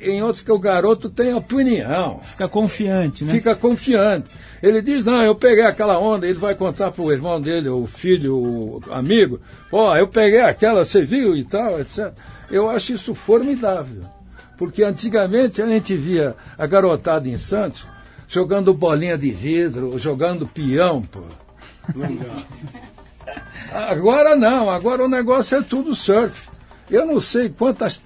Em outros que o garoto tem opinião. Fica confiante, né? Fica confiante. Ele diz, não, eu peguei aquela onda, ele vai contar pro irmão dele, o filho, o amigo, pô, eu peguei aquela, você viu e tal, etc. Eu acho isso formidável. Porque antigamente a gente via a garotada em Santos jogando bolinha de vidro, jogando peão, pô. Agora não, agora o negócio é tudo surf. Eu não sei quantas.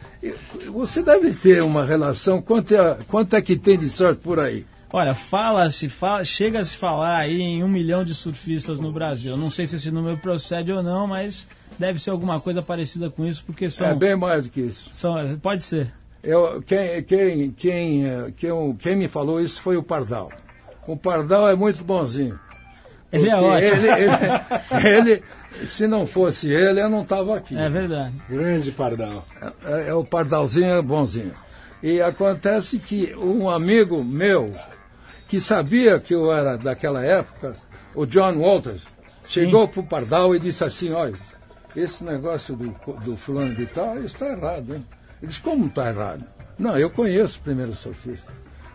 Você deve ter uma relação, quanto é, quanto é que tem de surf por aí? Olha, fala-se, fala, chega a se falar aí em um milhão de surfistas no Brasil. Eu Não sei se esse número procede ou não, mas deve ser alguma coisa parecida com isso, porque são. É bem mais do que isso. são pode ser. Eu, quem, quem, quem, quem, quem me falou isso foi o Pardal. O Pardal é muito bonzinho. Ele é ótimo. Ele, ele- ele- se não fosse ele, eu não estava aqui. É verdade. Grande pardal. É, é o Pardalzinho é bonzinho. E acontece que um amigo meu, que sabia que eu era daquela época, o John Walters, chegou para o Pardal e disse assim, olha, esse negócio do, do fulano de tal, isso está errado, hein? Ele disse, como está errado? Não, eu conheço o primeiro surfista.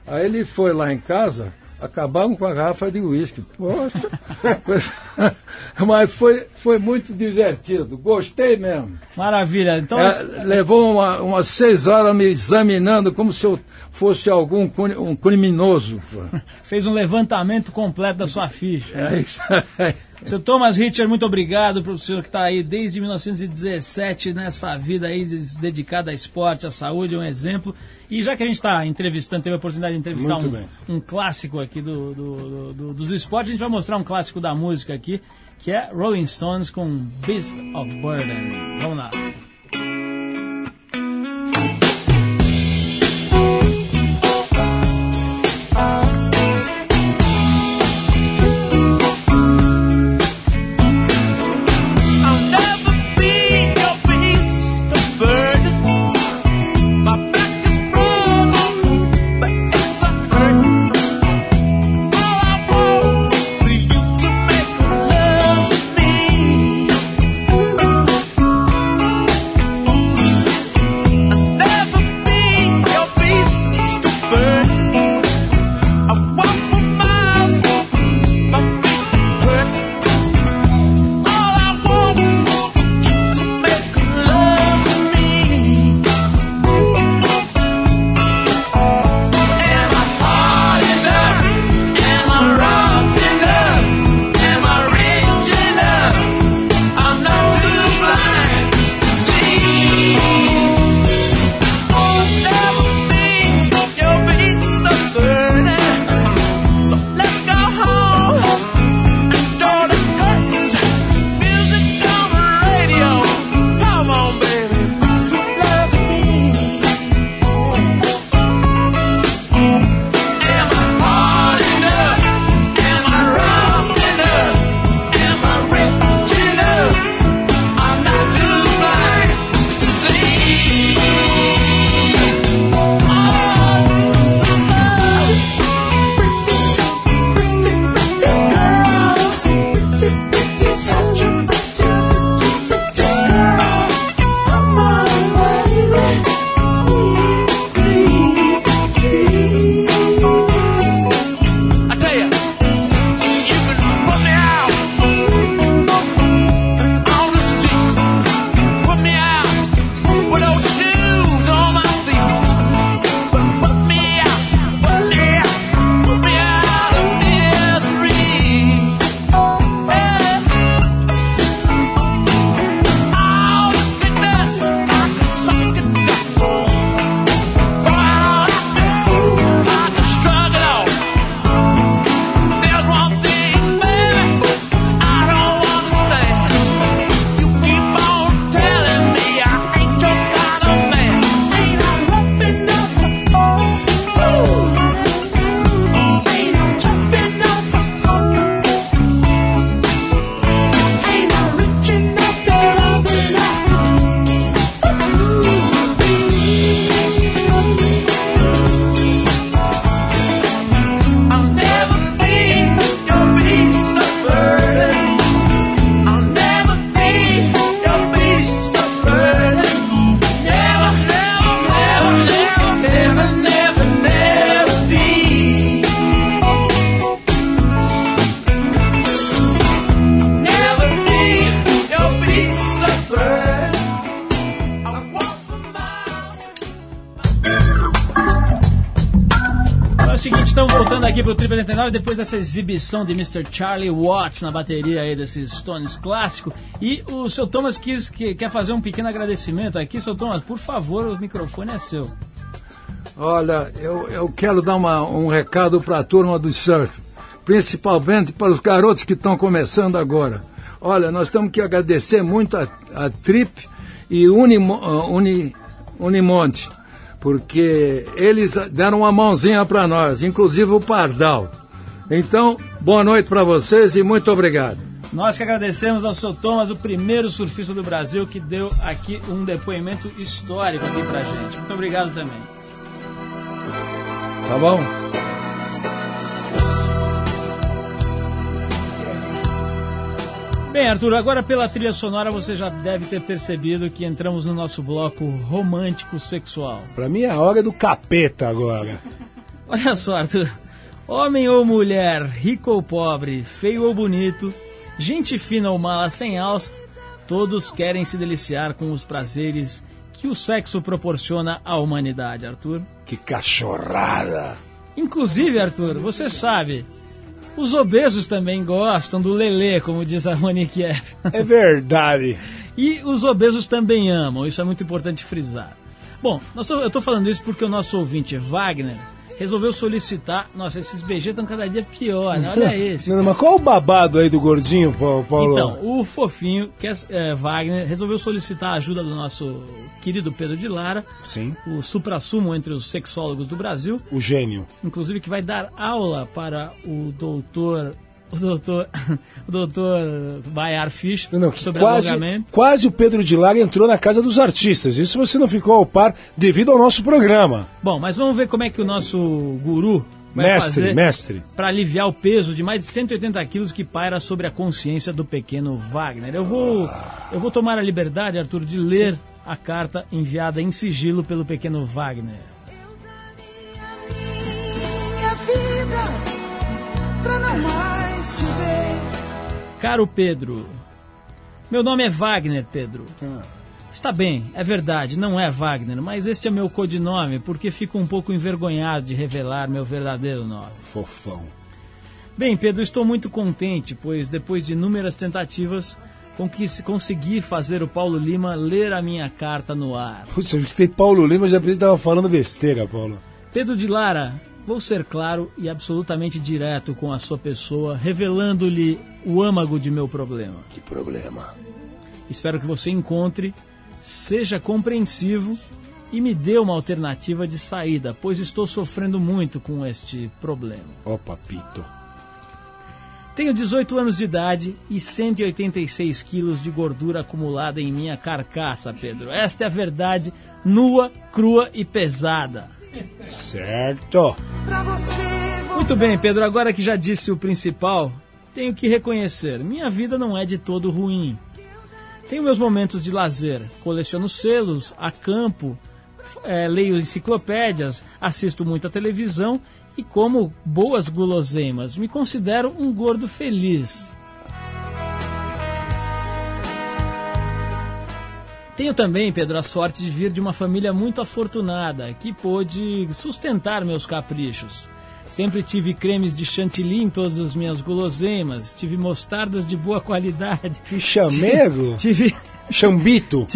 Aí ele foi lá em casa, acabaram com a garrafa de uísque. Poxa, mas- mas foi, foi muito divertido, gostei mesmo. Maravilha. Então, É, levou uma- umas seis horas me examinando como se eu fosse algum um criminoso. fez um levantamento completo da sua ficha. É isso aí. Seu Thomas Hitcher, muito obrigado pro senhor que está aí desde 1917 nessa vida aí dedicada a esporte, à saúde, é um exemplo. E já que a gente está entrevistando, teve a oportunidade de entrevistar um, um clássico aqui do- do- do- dos esportes, a gente vai mostrar um clássico da música aqui, que é Rolling Stones com Beast of Burden. Vamos lá. Pro Triple 89 depois dessa exibição de Mr. Charlie Watts na bateria aí desses Stones clássico. E o seu Thomas quis, que, quer fazer um pequeno agradecimento aqui. Seu Thomas, por favor, o microfone é seu. Olha, eu, eu quero dar uma- um recado para a turma do surf, principalmente para os garotos que estão começando agora. Olha, nós temos que agradecer muito a, a Trip e Unimo, ah, Uni, Unimonte, porque eles deram uma mãozinha para nós, inclusive o Pardal. Então, boa noite para vocês e muito obrigado. Nós que agradecemos ao seu Thomas, o primeiro surfista do Brasil que deu aqui um depoimento histórico aqui pra gente. Muito obrigado também. Tá bom? Bem, Arthur, agora pela trilha sonora você já deve ter percebido que entramos no nosso bloco romântico sexual. Pra mim é a hora do capeta agora. Olha só, Arthur. Homem ou mulher, rico ou pobre, feio ou bonito, gente fina ou mala sem alça, todos querem se deliciar com os prazeres que o sexo proporciona à humanidade, Arthur. Que cachorrada! Inclusive, Arthur, você sabe Os obesos também gostam do lelê, como diz a Monique F. É verdade. E os obesos também amam, isso é muito importante frisar. Bom, eu estou falando isso porque o nosso ouvinte Wagner resolveu solicitar. Nossa, esses BG estão cada dia pior, né? Olha esse. Não, mas qual o babado aí do gordinho, Paulo? Então, o fofinho, que é, é, Wagner, resolveu solicitar a ajuda do nosso querido Pedro de Lara, Sim, o supra-sumo entre os sexólogos do Brasil, o gênio. inclusive que vai dar aula para o doutor. O doutor. O doutor Bayar Fish Não, não, sobre quase, alongamento. quase o Pedro de Lara entrou na casa dos artistas. Isso você não ficou ao par devido ao nosso programa. Bom, mas vamos ver como é que o nosso guru vai Mestre, fazer mestre. para aliviar o peso de mais de 180 quilos que paira sobre a consciência do pequeno Wagner. Eu vou, eu vou tomar a liberdade, Arthur, de ler a carta enviada em sigilo pelo pequeno Wagner. Minha vida, pra não mais. Caro Pedro, meu nome é Wagner, Pedro. Está bem, é verdade, não é Wagner, mas este é meu codinome porque fico um pouco envergonhado de revelar meu verdadeiro nome. Fofão. Bem, Pedro, estou muito contente, pois depois de inúmeras tentativas, consegui fazer o Paulo Lima ler a minha carta no ar. Putz, eu escutei Paulo Lima, já pensei que tava falando besteira, Paulo. Pedro de Lara, vou ser claro e absolutamente direto com a sua pessoa, revelando-lhe o âmago de meu problema. Que problema. Espero que você encontre, seja compreensivo e me dê uma alternativa de saída, pois estou sofrendo muito com este problema. Ó, papito. Tenho 18 anos de idade e 186 quilos de gordura acumulada em minha carcaça, Pedro. Esta é a verdade, nua, crua e pesada. Certo. Muito bem, Pedro, agora que já disse o principal, tenho que reconhecer, minha vida não é de todo ruim. Tenho meus momentos de lazer, coleciono selos, acampo, eh, leio enciclopédias, assisto muita televisão e como boas guloseimas. Me considero um gordo feliz. Tenho também, Pedro, a sorte de vir de uma família muito afortunada, que pôde sustentar meus caprichos. Sempre tive cremes de chantilly em todas as minhas guloseimas, tive mostardas de boa qualidade. Que chamego. Tive, Chambito.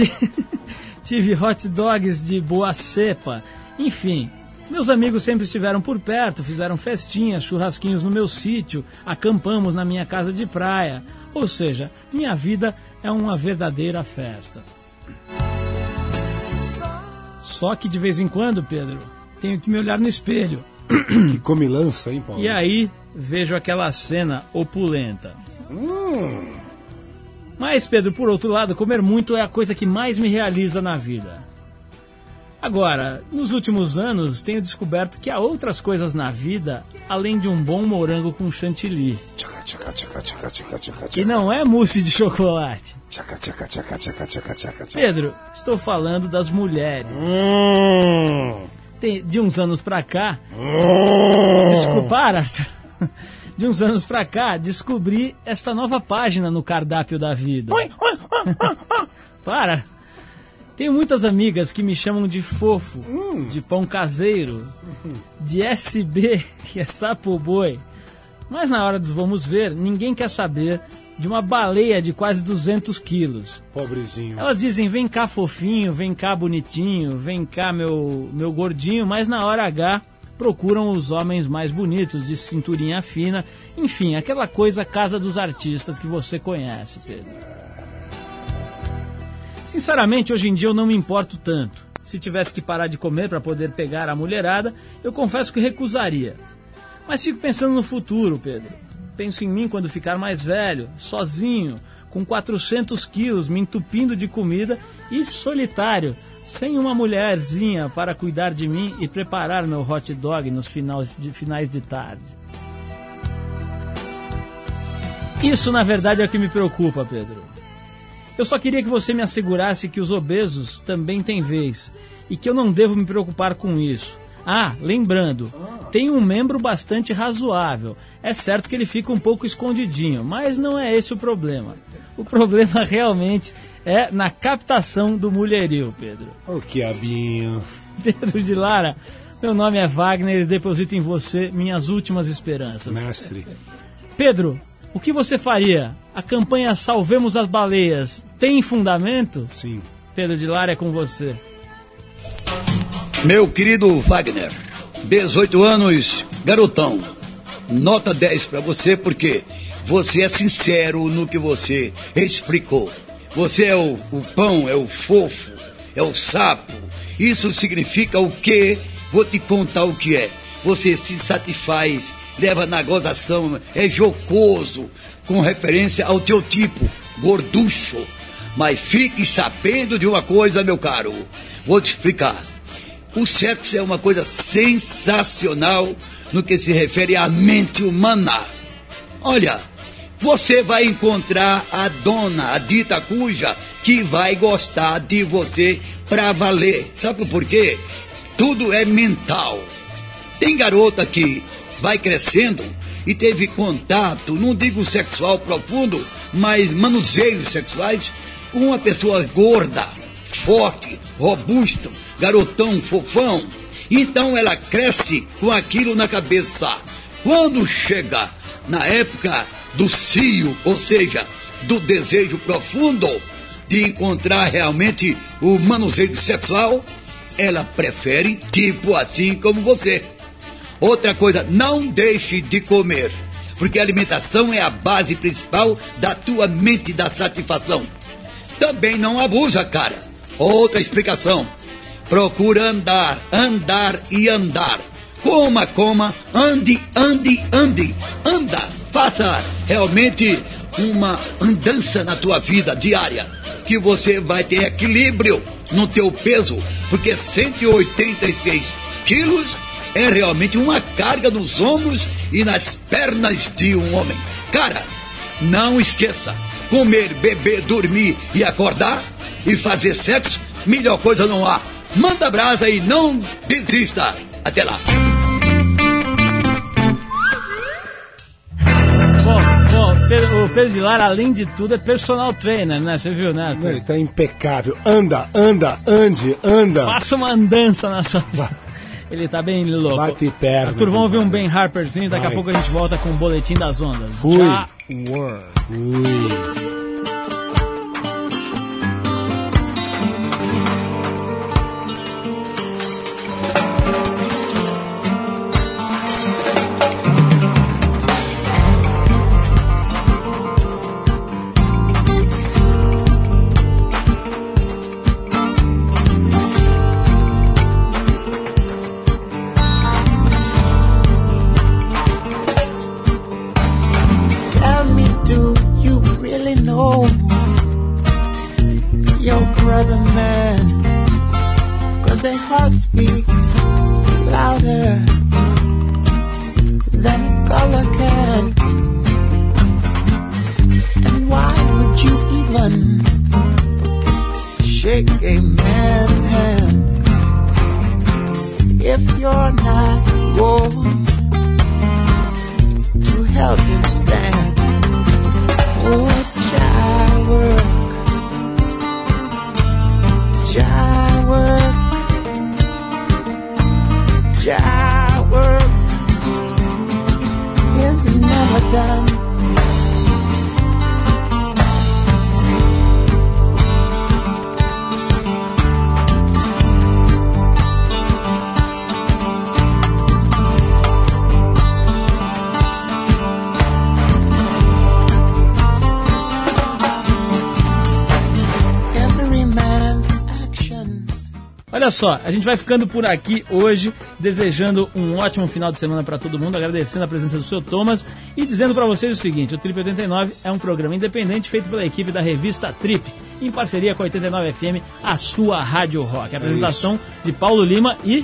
tive hot dogs de boa cepa. Enfim, meus amigos sempre estiveram por perto, fizeram festinhas, churrasquinhos no meu sítio, acampamos na minha casa de praia. Ou seja, minha vida é uma verdadeira festa. Só que de vez em quando, Pedro, tenho que me olhar no espelho. Que comilança, hein, Paulo? E aí vejo aquela cena opulenta. Mas, Pedro, por outro lado, comer muito é a coisa que mais me realiza na vida. Agora, nos últimos anos, tenho descoberto que há outras coisas na vida além de um bom morango com chantilly. E não é mousse de chocolate. Pedro, estou falando das mulheres. Hum. Tem- de uns anos pra cá, Desculpa, Arthur. De uns anos pra cá, descobri esta nova página no cardápio da vida. Para! Tenho muitas amigas que me chamam de fofo, de pão caseiro, de SB, que é sapo boi. Mas na hora dos vamos ver, ninguém quer saber de uma baleia de quase 200 quilos. Pobrezinho. Elas dizem, vem cá fofinho, vem cá bonitinho, vem cá meu, meu gordinho, mas na hora H procuram os homens mais bonitos, de cinturinha fina, enfim, aquela coisa casa dos artistas que você conhece, Pedro. Sinceramente, hoje em dia eu não me importo tanto. Se tivesse que parar de comer para poder pegar a mulherada, eu confesso que recusaria. Mas fico pensando no futuro, Pedro. Penso em mim quando ficar mais velho, sozinho, com 400 quilos, me entupindo de comida e solitário, sem uma mulherzinha para cuidar de mim e preparar meu hot dog nos finais de, finais de tarde. Isso, na verdade, é o que me preocupa, Pedro. Eu só queria que você me assegurasse que os obesos também têm vez e que eu não devo me preocupar com isso. Ah, lembrando, tem um membro bastante razoável. É certo que ele fica um pouco escondidinho, mas não é esse o problema. O problema realmente é na captação do mulherio, Pedro. Ô, quiabinho. Pedro de Lara, meu nome é Wagner e deposito em você minhas últimas esperanças. Mestre. Pedro, o que você faria? A campanha Salvemos as Baleias tem fundamento? Sim. Pedro de Lara é com você. Meu querido Wagner, 18 anos, garotão. Nota 10 pra você porque você é sincero no que você explicou. Você é o, o pão, é o fofo, é o sapo. Isso significa o quê? Vou te contar o que é. Você se satisfaz, leva na gozação, é jocoso, com referência ao teu tipo, gorducho. Mas fique sabendo de uma coisa, meu caro. Vou te explicar. O sexo é uma coisa sensacional no que se refere à mente humana. Olha, você vai encontrar a dona, a dita cuja, que vai gostar de você pra valer. Sabe por quê? Tudo é mental. Tem garota que vai crescendo e teve contato, não digo sexual profundo, mas manuseios sexuais com uma pessoa gorda, forte, robusta, garotão, fofão. Então ela cresce com aquilo na cabeça. Quando chega na época do cio, ou seja, do desejo profundo de encontrar realmente o manuseio sexual, ela prefere tipo assim como você. Outra coisa, não deixe de comer, porque a alimentação é a base principal da tua mente da satisfação. Também não abusa, cara. Outra explicação. Procura andar, andar e andar. Coma, coma, ande, ande, ande. Anda, faça realmente uma andança na tua vida diária, que você vai ter equilíbrio no teu peso, porque 186 quilos é realmente uma carga nos ombros e nas pernas de um homem. Cara, não esqueça, comer, beber, dormir e acordar e fazer sexo, melhor coisa não há. Manda brasa e não desista. Até lá. Bom, o Pedro de Lara, além de tudo, é personal trainer, né? Você viu, né? Arthur? Ele tá impecável. Anda, anda, ande, anda. Faça uma andança na sua Ele tá bem louco. Bate perna. Arthur, vamos ouvir um. Ben Harperzinho, daqui a Vai. pouco a gente volta com o Boletim das Ondas. Fui. Já World. Shake a man's hand if you're not going to help him stand? Oh, child work, child work, child work is never done. Olha só, a gente vai ficando por aqui hoje, desejando um ótimo final de semana para todo mundo, agradecendo a presença do seu Thomas e dizendo para vocês o seguinte: o Trip 89 é um programa independente feito pela equipe da revista Trip, em parceria com a 89 FM, a sua rádio rock. A apresentação de Paulo Lima e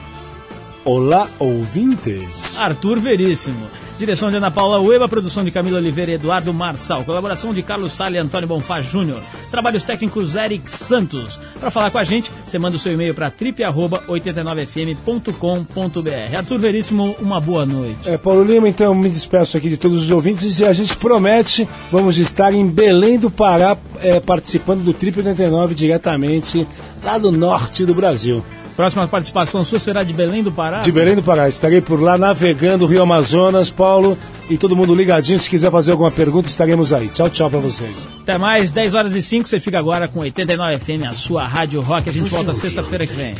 Olá, ouvintes. Arthur Veríssimo. Direção de Ana Paula Ueba, produção de Camila Oliveira e Eduardo Marçal, colaboração de Carlos Sale e Antônio Bonfá Júnior, trabalhos técnicos Eric Santos. Para falar com a gente, você manda o seu e-mail para trip89fm.com.br. Arthur Veríssimo, uma boa noite. É, Paulo Lima, então me despeço aqui de todos os ouvintes e a gente promete, vamos estar em Belém do Pará é, participando do Trip 89 diretamente lá do norte do Brasil. Próxima participação sua será de Belém do Pará? De Belém do Pará. Estarei por lá navegando o Rio Amazonas, Paulo. E todo mundo ligadinho. Se quiser fazer alguma pergunta, estaremos aí. Tchau, tchau pra vocês. Até mais, 10 horas e 5. Você fica agora com 89 FM, a sua rádio rock. A gente volta sexta-feira que vem.